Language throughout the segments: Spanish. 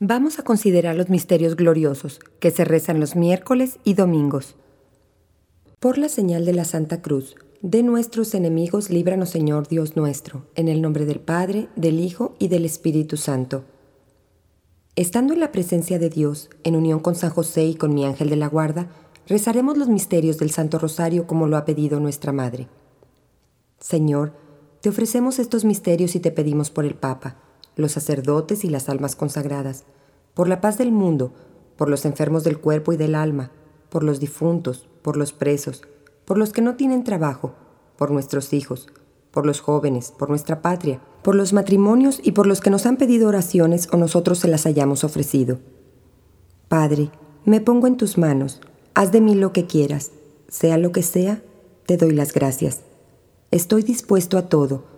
Vamos a considerar los misterios gloriosos que se rezan los miércoles y domingos. Por la señal de la Santa Cruz, de nuestros enemigos, líbranos Señor Dios nuestro, en el nombre del Padre, del Hijo y del Espíritu Santo. Estando en la presencia de Dios, en unión con San José y con mi ángel de la guarda, rezaremos los misterios del Santo Rosario como lo ha pedido nuestra Madre. Señor, te ofrecemos estos misterios y te pedimos por el Papa los sacerdotes y las almas consagradas, por la paz del mundo, por los enfermos del cuerpo y del alma, por los difuntos, por los presos, por los que no tienen trabajo, por nuestros hijos, por los jóvenes, por nuestra patria, por los matrimonios y por los que nos han pedido oraciones o nosotros se las hayamos ofrecido. Padre, me pongo en tus manos, haz de mí lo que quieras, sea lo que sea, te doy las gracias. Estoy dispuesto a todo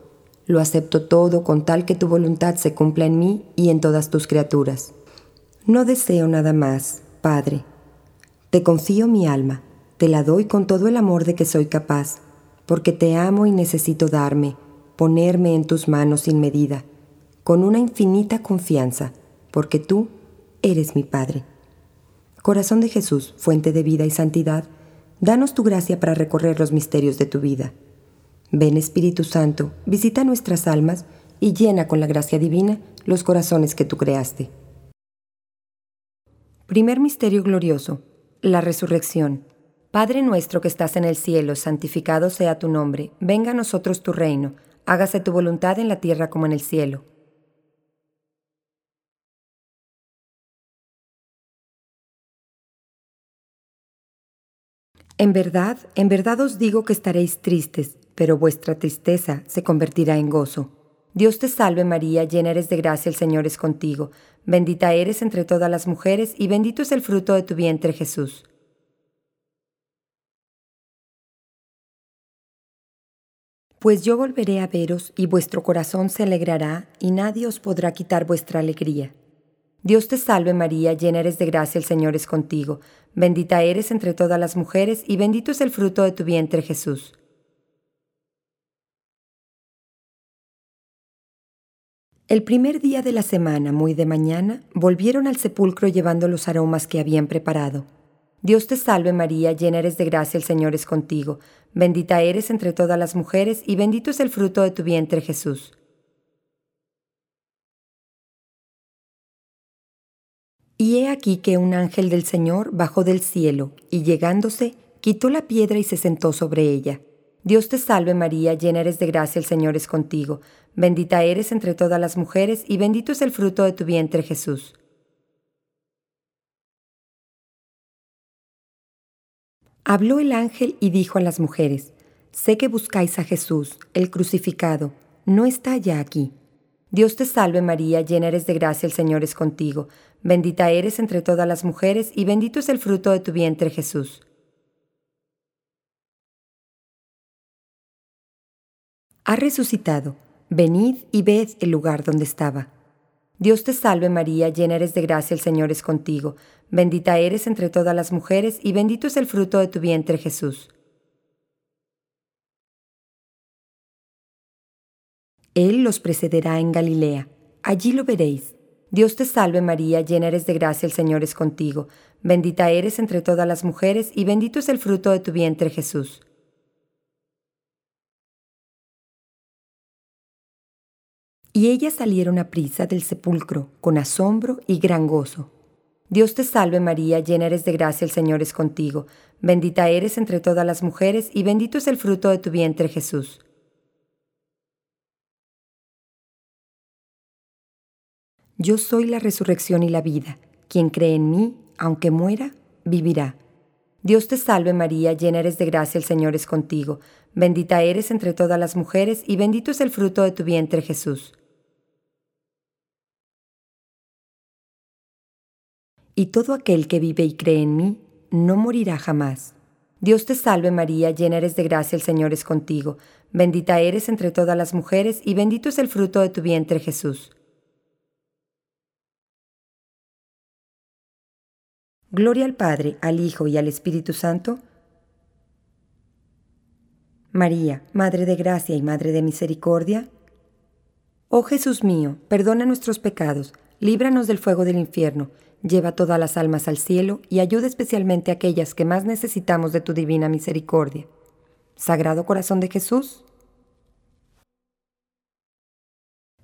lo acepto todo con tal que tu voluntad se cumpla en mí y en todas tus criaturas. No deseo nada más, Padre. Te confío mi alma, te la doy con todo el amor de que soy capaz, porque te amo y necesito darme, ponerme en tus manos sin medida, con una infinita confianza, porque tú eres mi Padre. Corazón de Jesús, fuente de vida y santidad, danos tu gracia para recorrer los misterios de tu vida. Ven Espíritu Santo, visita nuestras almas y llena con la gracia divina los corazones que tú creaste. Primer Misterio Glorioso. La Resurrección. Padre nuestro que estás en el cielo, santificado sea tu nombre, venga a nosotros tu reino, hágase tu voluntad en la tierra como en el cielo. En verdad, en verdad os digo que estaréis tristes pero vuestra tristeza se convertirá en gozo. Dios te salve María, llena eres de gracia, el Señor es contigo, bendita eres entre todas las mujeres y bendito es el fruto de tu vientre Jesús. Pues yo volveré a veros y vuestro corazón se alegrará y nadie os podrá quitar vuestra alegría. Dios te salve María, llena eres de gracia, el Señor es contigo, bendita eres entre todas las mujeres y bendito es el fruto de tu vientre Jesús. El primer día de la semana, muy de mañana, volvieron al sepulcro llevando los aromas que habían preparado. Dios te salve María, llena eres de gracia, el Señor es contigo, bendita eres entre todas las mujeres y bendito es el fruto de tu vientre Jesús. Y he aquí que un ángel del Señor bajó del cielo, y llegándose, quitó la piedra y se sentó sobre ella. Dios te salve María, llena eres de gracia, el Señor es contigo, bendita eres entre todas las mujeres y bendito es el fruto de tu vientre Jesús. Habló el ángel y dijo a las mujeres, Sé que buscáis a Jesús, el crucificado, no está ya aquí. Dios te salve María, llena eres de gracia, el Señor es contigo, bendita eres entre todas las mujeres y bendito es el fruto de tu vientre Jesús. Ha resucitado. Venid y ved el lugar donde estaba. Dios te salve María, llena eres de gracia, el Señor es contigo. Bendita eres entre todas las mujeres y bendito es el fruto de tu vientre Jesús. Él los precederá en Galilea. Allí lo veréis. Dios te salve María, llena eres de gracia, el Señor es contigo. Bendita eres entre todas las mujeres y bendito es el fruto de tu vientre Jesús. Y ellas salieron a prisa del sepulcro, con asombro y gran gozo. Dios te salve María, llena eres de gracia, el Señor es contigo, bendita eres entre todas las mujeres y bendito es el fruto de tu vientre Jesús. Yo soy la resurrección y la vida, quien cree en mí, aunque muera, vivirá. Dios te salve María, llena eres de gracia, el Señor es contigo, bendita eres entre todas las mujeres y bendito es el fruto de tu vientre Jesús. y todo aquel que vive y cree en mí no morirá jamás. Dios te salve María, llena eres de gracia, el Señor es contigo, bendita eres entre todas las mujeres y bendito es el fruto de tu vientre Jesús. Gloria al Padre, al Hijo y al Espíritu Santo. María, Madre de Gracia y Madre de Misericordia. Oh Jesús mío, perdona nuestros pecados, líbranos del fuego del infierno, lleva todas las almas al cielo y ayuda especialmente a aquellas que más necesitamos de tu divina misericordia. Sagrado Corazón de Jesús.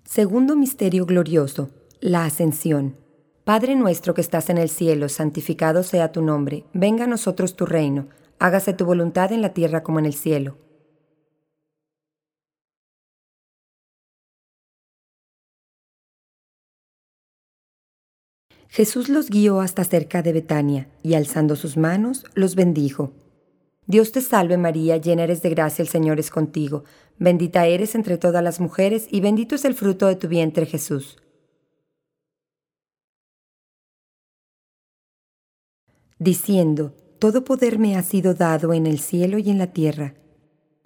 Segundo Misterio Glorioso, la Ascensión. Padre nuestro que estás en el cielo, santificado sea tu nombre, venga a nosotros tu reino, hágase tu voluntad en la tierra como en el cielo. Jesús los guió hasta cerca de Betania y alzando sus manos los bendijo. Dios te salve María, llena eres de gracia, el Señor es contigo, bendita eres entre todas las mujeres y bendito es el fruto de tu vientre Jesús. Diciendo, Todo poder me ha sido dado en el cielo y en la tierra.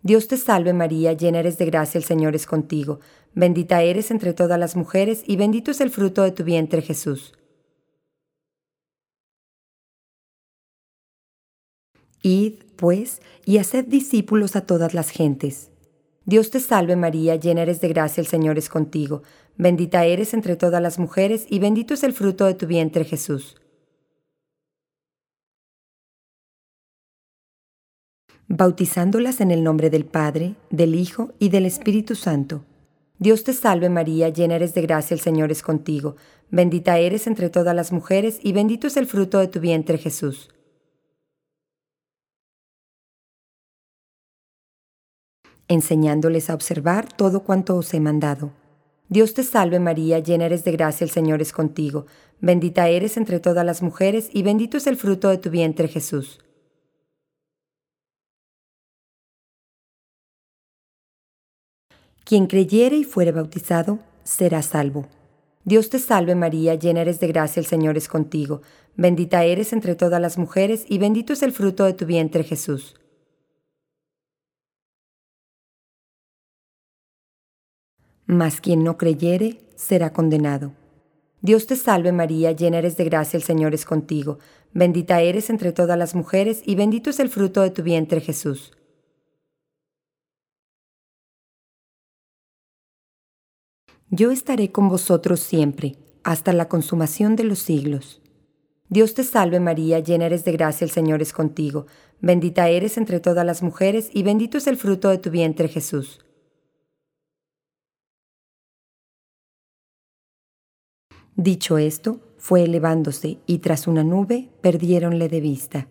Dios te salve María, llena eres de gracia, el Señor es contigo, bendita eres entre todas las mujeres y bendito es el fruto de tu vientre Jesús. Id, pues, y haced discípulos a todas las gentes. Dios te salve María, llena eres de gracia, el Señor es contigo, bendita eres entre todas las mujeres, y bendito es el fruto de tu vientre Jesús. Bautizándolas en el nombre del Padre, del Hijo y del Espíritu Santo. Dios te salve María, llena eres de gracia, el Señor es contigo, bendita eres entre todas las mujeres, y bendito es el fruto de tu vientre Jesús. enseñándoles a observar todo cuanto os he mandado. Dios te salve María, llena eres de gracia, el Señor es contigo, bendita eres entre todas las mujeres y bendito es el fruto de tu vientre Jesús. Quien creyere y fuere bautizado, será salvo. Dios te salve María, llena eres de gracia, el Señor es contigo, bendita eres entre todas las mujeres y bendito es el fruto de tu vientre Jesús. mas quien no creyere será condenado. Dios te salve María, llena eres de gracia, el Señor es contigo, bendita eres entre todas las mujeres y bendito es el fruto de tu vientre Jesús. Yo estaré con vosotros siempre, hasta la consumación de los siglos. Dios te salve María, llena eres de gracia, el Señor es contigo, bendita eres entre todas las mujeres y bendito es el fruto de tu vientre Jesús. Dicho esto, fue elevándose y tras una nube perdiéronle de vista.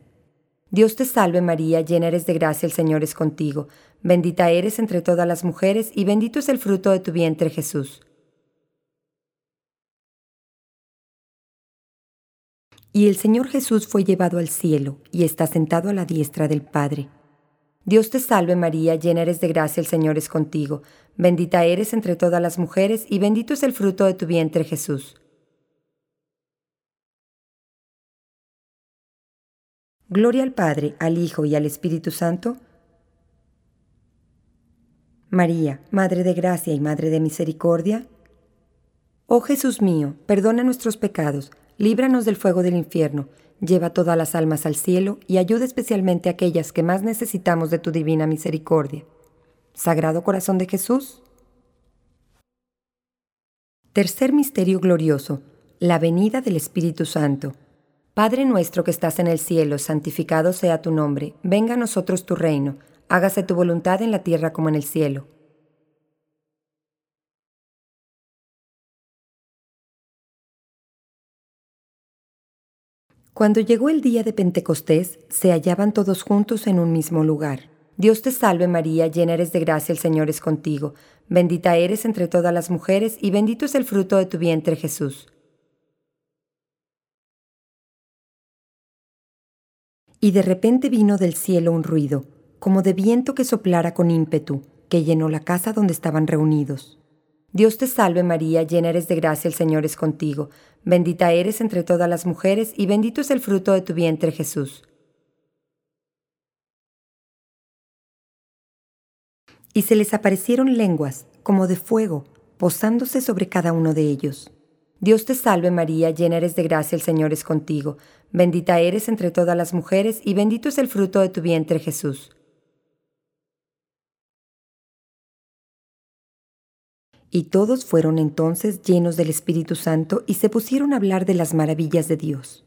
Dios te salve María, llena eres de gracia, el Señor es contigo, bendita eres entre todas las mujeres y bendito es el fruto de tu vientre Jesús. Y el Señor Jesús fue llevado al cielo y está sentado a la diestra del Padre. Dios te salve María, llena eres de gracia, el Señor es contigo, bendita eres entre todas las mujeres y bendito es el fruto de tu vientre Jesús. Gloria al Padre, al Hijo y al Espíritu Santo. María, Madre de Gracia y Madre de Misericordia. Oh Jesús mío, perdona nuestros pecados, líbranos del fuego del infierno, lleva todas las almas al cielo y ayuda especialmente a aquellas que más necesitamos de tu divina misericordia. Sagrado Corazón de Jesús. Tercer Misterio Glorioso, la venida del Espíritu Santo. Padre nuestro que estás en el cielo, santificado sea tu nombre, venga a nosotros tu reino, hágase tu voluntad en la tierra como en el cielo. Cuando llegó el día de Pentecostés, se hallaban todos juntos en un mismo lugar. Dios te salve María, llena eres de gracia, el Señor es contigo, bendita eres entre todas las mujeres y bendito es el fruto de tu vientre Jesús. Y de repente vino del cielo un ruido, como de viento que soplara con ímpetu, que llenó la casa donde estaban reunidos. Dios te salve María, llena eres de gracia, el Señor es contigo, bendita eres entre todas las mujeres y bendito es el fruto de tu vientre Jesús. Y se les aparecieron lenguas, como de fuego, posándose sobre cada uno de ellos. Dios te salve María, llena eres de gracia, el Señor es contigo, bendita eres entre todas las mujeres y bendito es el fruto de tu vientre Jesús. Y todos fueron entonces llenos del Espíritu Santo y se pusieron a hablar de las maravillas de Dios.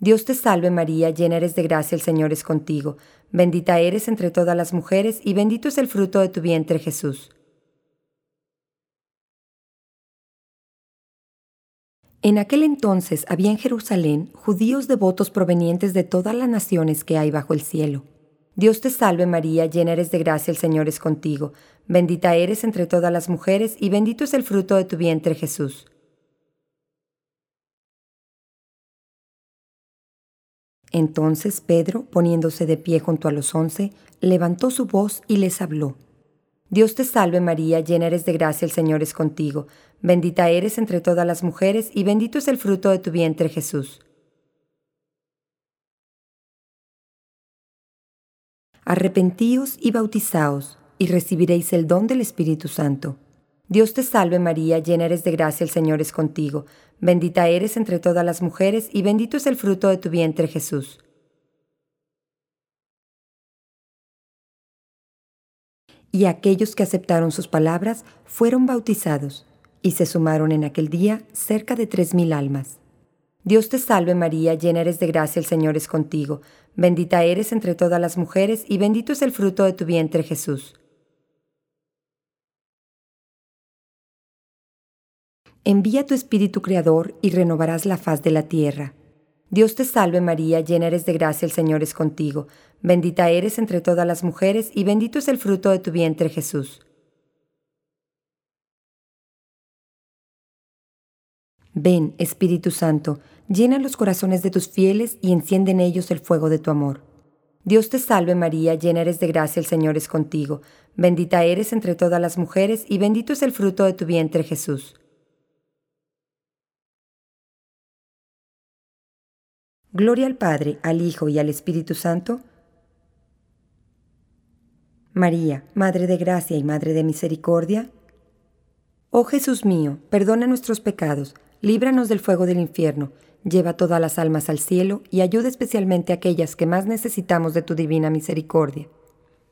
Dios te salve María, llena eres de gracia, el Señor es contigo, bendita eres entre todas las mujeres y bendito es el fruto de tu vientre Jesús. En aquel entonces había en Jerusalén judíos devotos provenientes de todas las naciones que hay bajo el cielo. Dios te salve María, llena eres de gracia, el Señor es contigo, bendita eres entre todas las mujeres y bendito es el fruto de tu vientre Jesús. Entonces Pedro, poniéndose de pie junto a los once, levantó su voz y les habló. Dios te salve María, llena eres de gracia, el Señor es contigo, bendita eres entre todas las mujeres y bendito es el fruto de tu vientre Jesús. Arrepentíos y bautizaos, y recibiréis el don del Espíritu Santo. Dios te salve María, llena eres de gracia, el Señor es contigo, bendita eres entre todas las mujeres, y bendito es el fruto de tu vientre Jesús. Y aquellos que aceptaron sus palabras fueron bautizados, y se sumaron en aquel día cerca de tres mil almas. Dios te salve María, llena eres de gracia, el Señor es contigo, bendita eres entre todas las mujeres y bendito es el fruto de tu vientre Jesús. Envía tu Espíritu Creador y renovarás la faz de la tierra. Dios te salve María, llena eres de gracia, el Señor es contigo, bendita eres entre todas las mujeres y bendito es el fruto de tu vientre Jesús. Ven, Espíritu Santo, llena los corazones de tus fieles y enciende en ellos el fuego de tu amor. Dios te salve María, llena eres de gracia, el Señor es contigo, bendita eres entre todas las mujeres y bendito es el fruto de tu vientre Jesús. Gloria al Padre, al Hijo y al Espíritu Santo. María, Madre de Gracia y Madre de Misericordia. Oh Jesús mío, perdona nuestros pecados, líbranos del fuego del infierno, lleva todas las almas al cielo y ayuda especialmente a aquellas que más necesitamos de tu divina misericordia.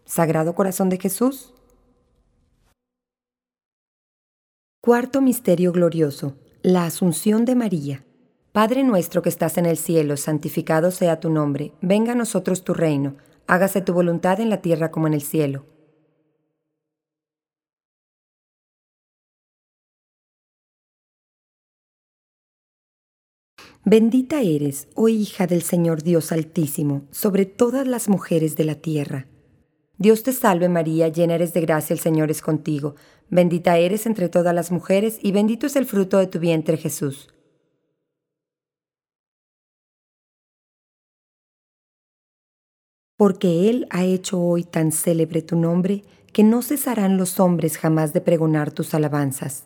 Sagrado Corazón de Jesús. Cuarto Misterio Glorioso. La Asunción de María. Padre nuestro que estás en el cielo, santificado sea tu nombre, venga a nosotros tu reino, hágase tu voluntad en la tierra como en el cielo. Bendita eres, oh hija del Señor Dios Altísimo, sobre todas las mujeres de la tierra. Dios te salve María, llena eres de gracia, el Señor es contigo, bendita eres entre todas las mujeres y bendito es el fruto de tu vientre Jesús. Porque Él ha hecho hoy tan célebre tu nombre, que no cesarán los hombres jamás de pregonar tus alabanzas.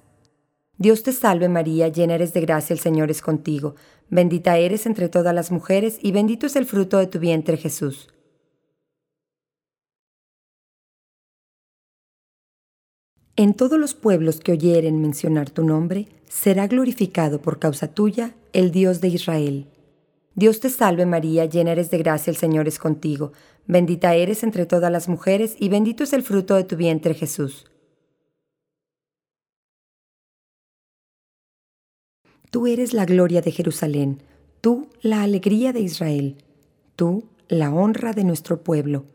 Dios te salve María, llena eres de gracia, el Señor es contigo, bendita eres entre todas las mujeres y bendito es el fruto de tu vientre Jesús. En todos los pueblos que oyeren mencionar tu nombre, será glorificado por causa tuya el Dios de Israel. Dios te salve María, llena eres de gracia, el Señor es contigo, bendita eres entre todas las mujeres y bendito es el fruto de tu vientre Jesús. Tú eres la gloria de Jerusalén, tú la alegría de Israel, tú la honra de nuestro pueblo.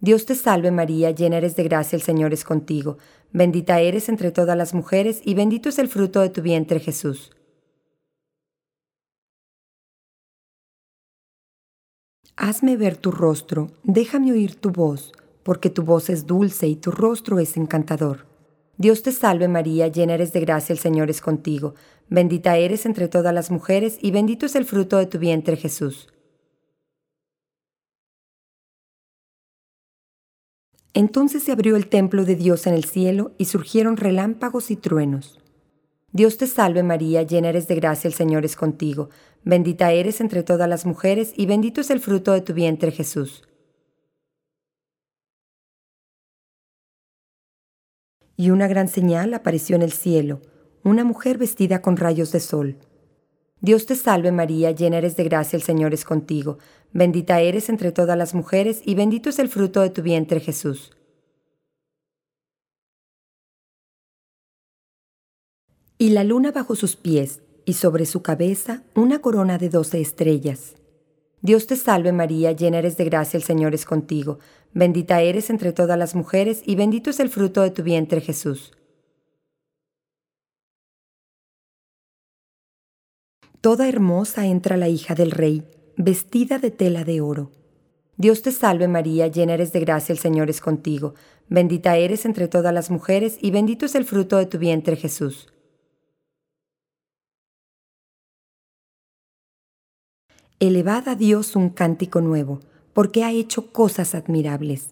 Dios te salve María, llena eres de gracia, el Señor es contigo, bendita eres entre todas las mujeres y bendito es el fruto de tu vientre Jesús. Hazme ver tu rostro, déjame oír tu voz, porque tu voz es dulce y tu rostro es encantador. Dios te salve María, llena eres de gracia, el Señor es contigo, bendita eres entre todas las mujeres y bendito es el fruto de tu vientre Jesús. Entonces se abrió el templo de Dios en el cielo y surgieron relámpagos y truenos. Dios te salve María, llena eres de gracia, el Señor es contigo, bendita eres entre todas las mujeres y bendito es el fruto de tu vientre Jesús. y una gran señal apareció en el cielo, una mujer vestida con rayos de sol. Dios te salve María, llena eres de gracia, el Señor es contigo, bendita eres entre todas las mujeres y bendito es el fruto de tu vientre Jesús. y la luna bajo sus pies, y sobre su cabeza una corona de doce estrellas. Dios te salve María, llena eres de gracia, el Señor es contigo, bendita eres entre todas las mujeres, y bendito es el fruto de tu vientre Jesús. Toda hermosa entra la hija del rey, vestida de tela de oro. Dios te salve María, llena eres de gracia, el Señor es contigo, bendita eres entre todas las mujeres, y bendito es el fruto de tu vientre Jesús. Elevad a Dios un cántico nuevo, porque ha hecho cosas admirables.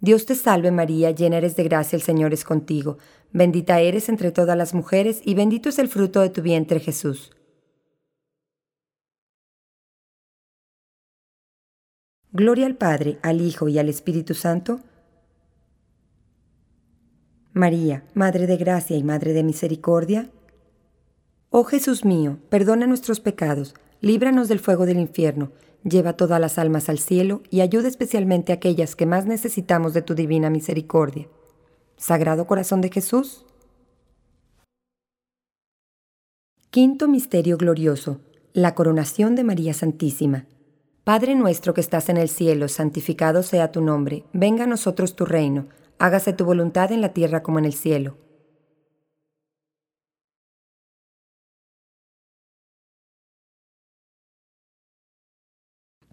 Dios te salve María, llena eres de gracia, el Señor es contigo, bendita eres entre todas las mujeres, y bendito es el fruto de tu vientre Jesús. Gloria al Padre, al Hijo y al Espíritu Santo. María, Madre de Gracia y Madre de Misericordia. Oh Jesús mío, perdona nuestros pecados, líbranos del fuego del infierno, lleva todas las almas al cielo y ayuda especialmente a aquellas que más necesitamos de tu divina misericordia. Sagrado Corazón de Jesús. Quinto Misterio Glorioso. La coronación de María Santísima. Padre nuestro que estás en el cielo, santificado sea tu nombre, venga a nosotros tu reino, hágase tu voluntad en la tierra como en el cielo.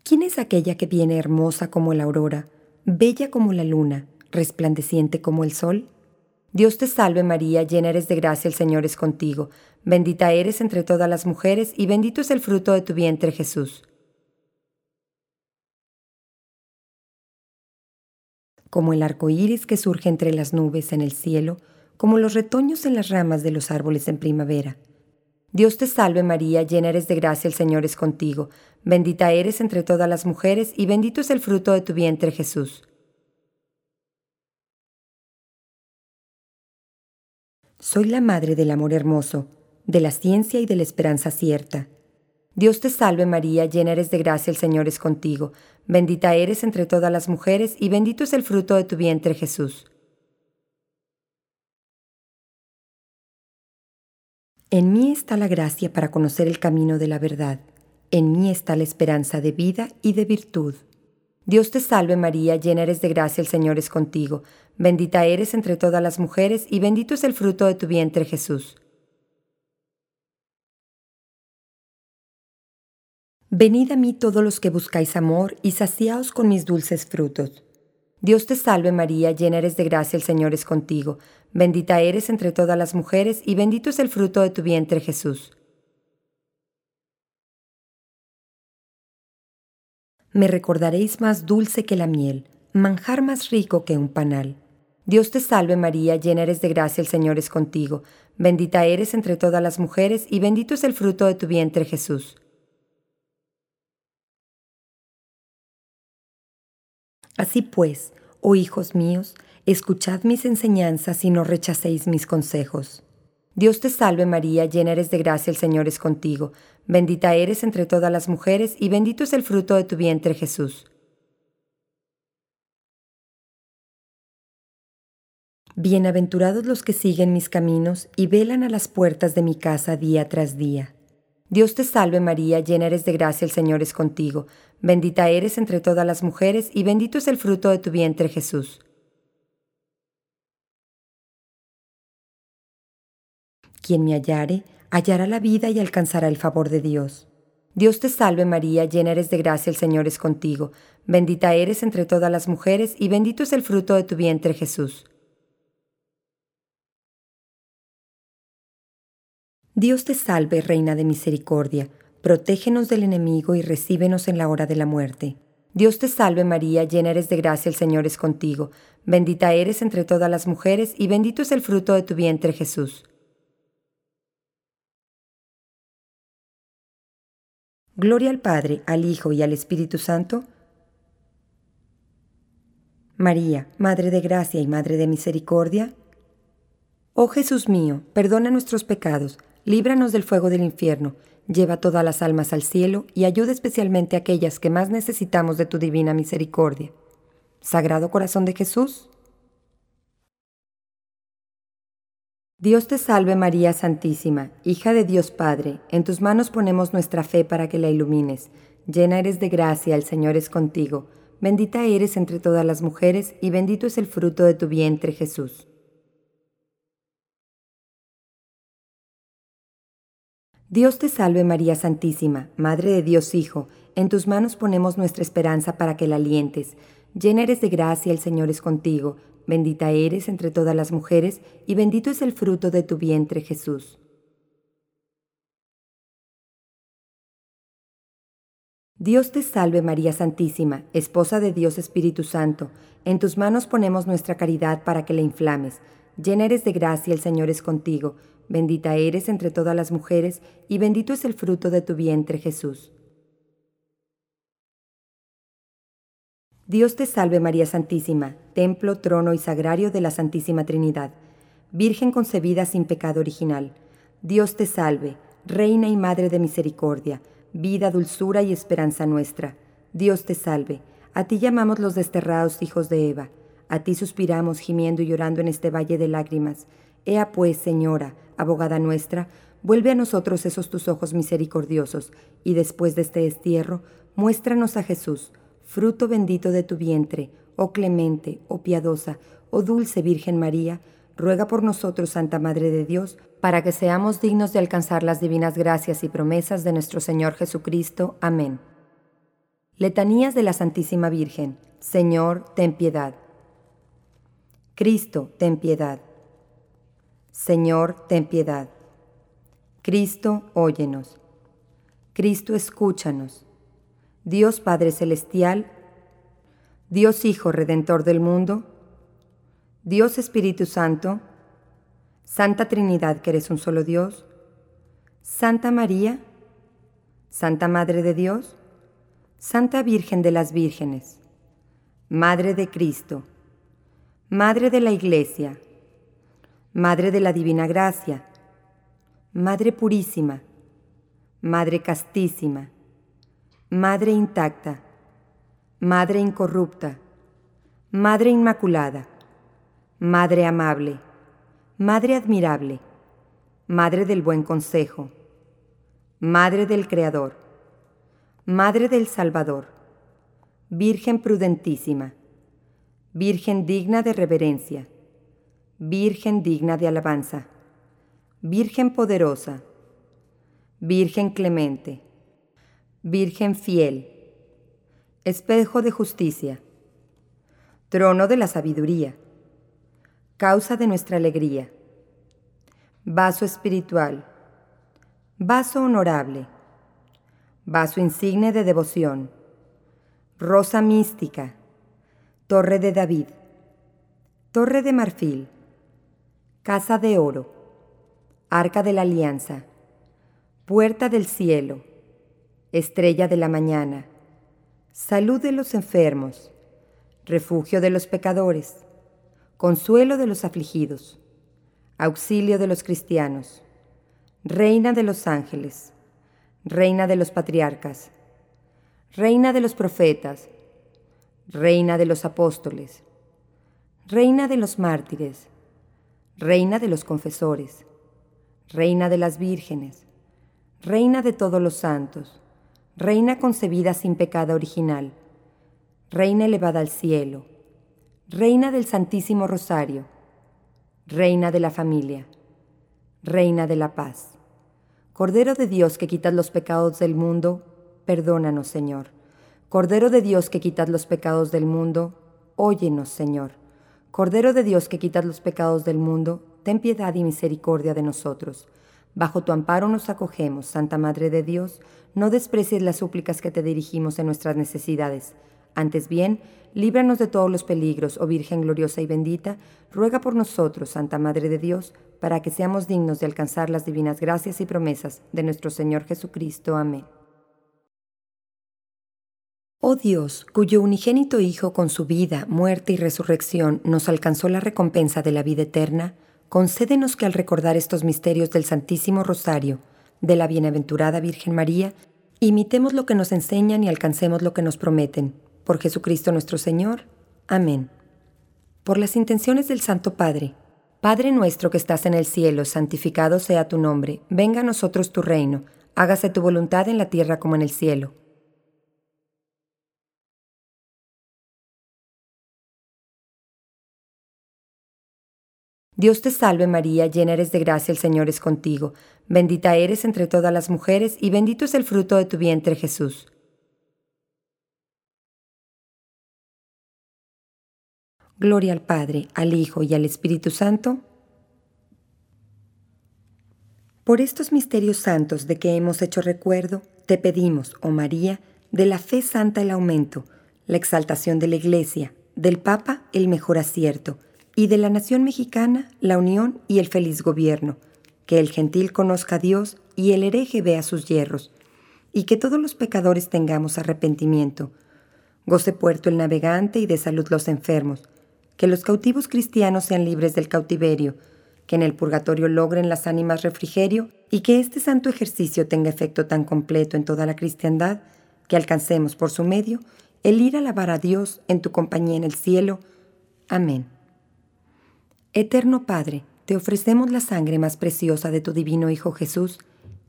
¿Quién es aquella que viene hermosa como la aurora, bella como la luna, resplandeciente como el sol? Dios te salve María, llena eres de gracia, el Señor es contigo, bendita eres entre todas las mujeres y bendito es el fruto de tu vientre Jesús. Como el arco iris que surge entre las nubes en el cielo, como los retoños en las ramas de los árboles en primavera. Dios te salve María, llena eres de gracia, el Señor es contigo, bendita eres entre todas las mujeres y bendito es el fruto de tu vientre Jesús. Soy la madre del amor hermoso, de la ciencia y de la esperanza cierta. Dios te salve María, llena eres de gracia, el Señor es contigo, bendita eres entre todas las mujeres y bendito es el fruto de tu vientre Jesús. En mí está la gracia para conocer el camino de la verdad. En mí está la esperanza de vida y de virtud. Dios te salve María, llena eres de gracia, el Señor es contigo. Bendita eres entre todas las mujeres y bendito es el fruto de tu vientre Jesús. Venid a mí todos los que buscáis amor y saciaos con mis dulces frutos. Dios te salve María, llena eres de gracia, el Señor es contigo, bendita eres entre todas las mujeres y bendito es el fruto de tu vientre Jesús. Me recordaréis más dulce que la miel, manjar más rico que un panal. Dios te salve María, llena eres de gracia, el Señor es contigo, bendita eres entre todas las mujeres y bendito es el fruto de tu vientre Jesús. Así pues, oh hijos míos, escuchad mis enseñanzas y no rechacéis mis consejos. Dios te salve María, llena eres de gracia, el Señor es contigo, bendita eres entre todas las mujeres y bendito es el fruto de tu vientre Jesús. Bienaventurados los que siguen mis caminos y velan a las puertas de mi casa día tras día. Dios te salve María, llena eres de gracia, el Señor es contigo, bendita eres entre todas las mujeres y bendito es el fruto de tu vientre Jesús. Quien me hallare, hallará la vida y alcanzará el favor de Dios. Dios te salve María, llena eres de gracia, el Señor es contigo, bendita eres entre todas las mujeres y bendito es el fruto de tu vientre Jesús. Dios te salve, Reina de Misericordia, protégenos del enemigo y recíbenos en la hora de la muerte. Dios te salve María, llena eres de gracia, el Señor es contigo, bendita eres entre todas las mujeres y bendito es el fruto de tu vientre Jesús. Gloria al Padre, al Hijo y al Espíritu Santo. María, Madre de Gracia y Madre de Misericordia. Oh Jesús mío, perdona nuestros pecados, líbranos del fuego del infierno, lleva todas las almas al cielo y ayuda especialmente a aquellas que más necesitamos de tu divina misericordia. Sagrado Corazón de Jesús. Dios te salve María Santísima, hija de Dios Padre, en tus manos ponemos nuestra fe para que la ilumines. Llena eres de gracia, el Señor es contigo. Bendita eres entre todas las mujeres y bendito es el fruto de tu vientre Jesús. Dios te salve María Santísima, Madre de Dios Hijo, en tus manos ponemos nuestra esperanza para que la alientes. Llena eres de gracia, el Señor es contigo, bendita eres entre todas las mujeres, y bendito es el fruto de tu vientre Jesús. Dios te salve María Santísima, Esposa de Dios Espíritu Santo, en tus manos ponemos nuestra caridad para que la inflames. Llena eres de gracia, el Señor es contigo, Bendita eres entre todas las mujeres, y bendito es el fruto de tu vientre Jesús. Dios te salve María Santísima, templo, trono y sagrario de la Santísima Trinidad, Virgen concebida sin pecado original. Dios te salve, Reina y Madre de Misericordia, vida, dulzura y esperanza nuestra. Dios te salve, a ti llamamos los desterrados hijos de Eva, a ti suspiramos gimiendo y llorando en este valle de lágrimas. Ea pues, Señora, abogada nuestra, vuelve a nosotros esos tus ojos misericordiosos, y después de este destierro, muéstranos a Jesús, fruto bendito de tu vientre, oh clemente, oh piadosa, oh dulce Virgen María, ruega por nosotros, Santa Madre de Dios, para que seamos dignos de alcanzar las divinas gracias y promesas de nuestro Señor Jesucristo. Amén. Letanías de la Santísima Virgen. Señor, ten piedad. Cristo, ten piedad. Señor, ten piedad. Cristo, óyenos. Cristo, escúchanos. Dios Padre Celestial, Dios Hijo Redentor del mundo, Dios Espíritu Santo, Santa Trinidad que eres un solo Dios, Santa María, Santa Madre de Dios, Santa Virgen de las Vírgenes, Madre de Cristo, Madre de la Iglesia, Madre de la Divina Gracia, Madre Purísima, Madre Castísima, Madre Intacta, Madre Incorrupta, Madre Inmaculada, Madre Amable, Madre Admirable, Madre del Buen Consejo, Madre del Creador, Madre del Salvador, Virgen prudentísima, Virgen digna de reverencia, Virgen digna de alabanza, Virgen poderosa, Virgen clemente, Virgen fiel, espejo de justicia, trono de la sabiduría, causa de nuestra alegría, vaso espiritual, vaso honorable, vaso insigne de devoción, rosa mística, torre de David, torre de marfil, Casa de oro, Arca de la Alianza, Puerta del cielo, Estrella de la mañana, Salud de los enfermos, Refugio de los pecadores, Consuelo de los afligidos, Auxilio de los cristianos, Reina de los ángeles, Reina de los patriarcas, Reina de los profetas, Reina de los apóstoles, Reina de los mártires, Reina de los confesores, Reina de las vírgenes, Reina de todos los santos, Reina concebida sin pecado original, Reina elevada al cielo, Reina del Santísimo Rosario, Reina de la familia, Reina de la paz. Cordero de Dios que quitas los pecados del mundo, perdónanos, Señor. Cordero de Dios que quitas los pecados del mundo, óyenos, Señor. Cordero de Dios que quitas los pecados del mundo, ten piedad y misericordia de nosotros. Bajo tu amparo nos acogemos, Santa Madre de Dios, no desprecies las súplicas que te dirigimos en nuestras necesidades. Antes bien, líbranos de todos los peligros, oh Virgen gloriosa y bendita, ruega por nosotros, Santa Madre de Dios, para que seamos dignos de alcanzar las divinas gracias y promesas de nuestro Señor Jesucristo. Amén. Oh Dios, cuyo unigénito Hijo con su vida, muerte y resurrección nos alcanzó la recompensa de la vida eterna, concédenos que al recordar estos misterios del Santísimo Rosario, de la Bienaventurada Virgen María, imitemos lo que nos enseñan y alcancemos lo que nos prometen. Por Jesucristo nuestro Señor. Amén. Por las intenciones del Santo Padre, Padre nuestro que estás en el cielo, santificado sea tu nombre, venga a nosotros tu reino, hágase tu voluntad en la tierra como en el cielo. Dios te salve María, llena eres de gracia, el Señor es contigo, bendita eres entre todas las mujeres y bendito es el fruto de tu vientre Jesús. Gloria al Padre, al Hijo y al Espíritu Santo. Por estos misterios santos de que hemos hecho recuerdo, te pedimos, oh María, de la fe santa el aumento, la exaltación de la Iglesia, del Papa el mejor acierto, y de la nación mexicana la unión y el feliz gobierno, que el gentil conozca a Dios y el hereje vea sus hierros, y que todos los pecadores tengamos arrepentimiento. Goce puerto el navegante y de salud los enfermos, que los cautivos cristianos sean libres del cautiverio, que en el purgatorio logren las ánimas refrigerio y que este santo ejercicio tenga efecto tan completo en toda la cristiandad que alcancemos por su medio el ir a alabar a Dios en tu compañía en el cielo. Amén. Eterno Padre, te ofrecemos la sangre más preciosa de tu divino Hijo Jesús,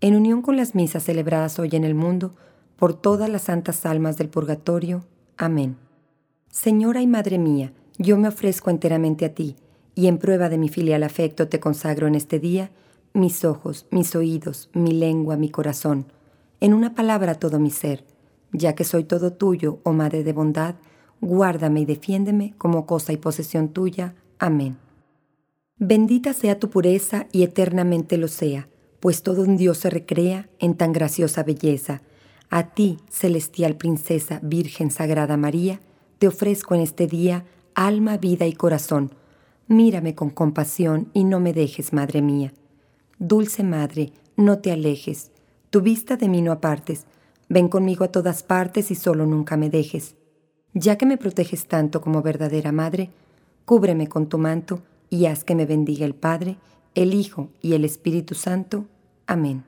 en unión con las misas celebradas hoy en el mundo, por todas las santas almas del purgatorio. Amén. Señora y Madre mía, yo me ofrezco enteramente a ti, y en prueba de mi filial afecto te consagro en este día mis ojos, mis oídos, mi lengua, mi corazón, en una palabra todo mi ser, ya que soy todo tuyo, oh Madre de bondad, guárdame y defiéndeme como cosa y posesión tuya. Amén. Bendita sea tu pureza y eternamente lo sea, pues todo un Dios se recrea en tan graciosa belleza. A ti, celestial princesa, Virgen Sagrada María, te ofrezco en este día alma, vida y corazón. Mírame con compasión y no me dejes, Madre mía. Dulce Madre, no te alejes, tu vista de mí no apartes, ven conmigo a todas partes y solo nunca me dejes. Ya que me proteges tanto como verdadera Madre, cúbreme con tu manto, y haz que me bendiga el Padre, el Hijo y el Espíritu Santo. Amén.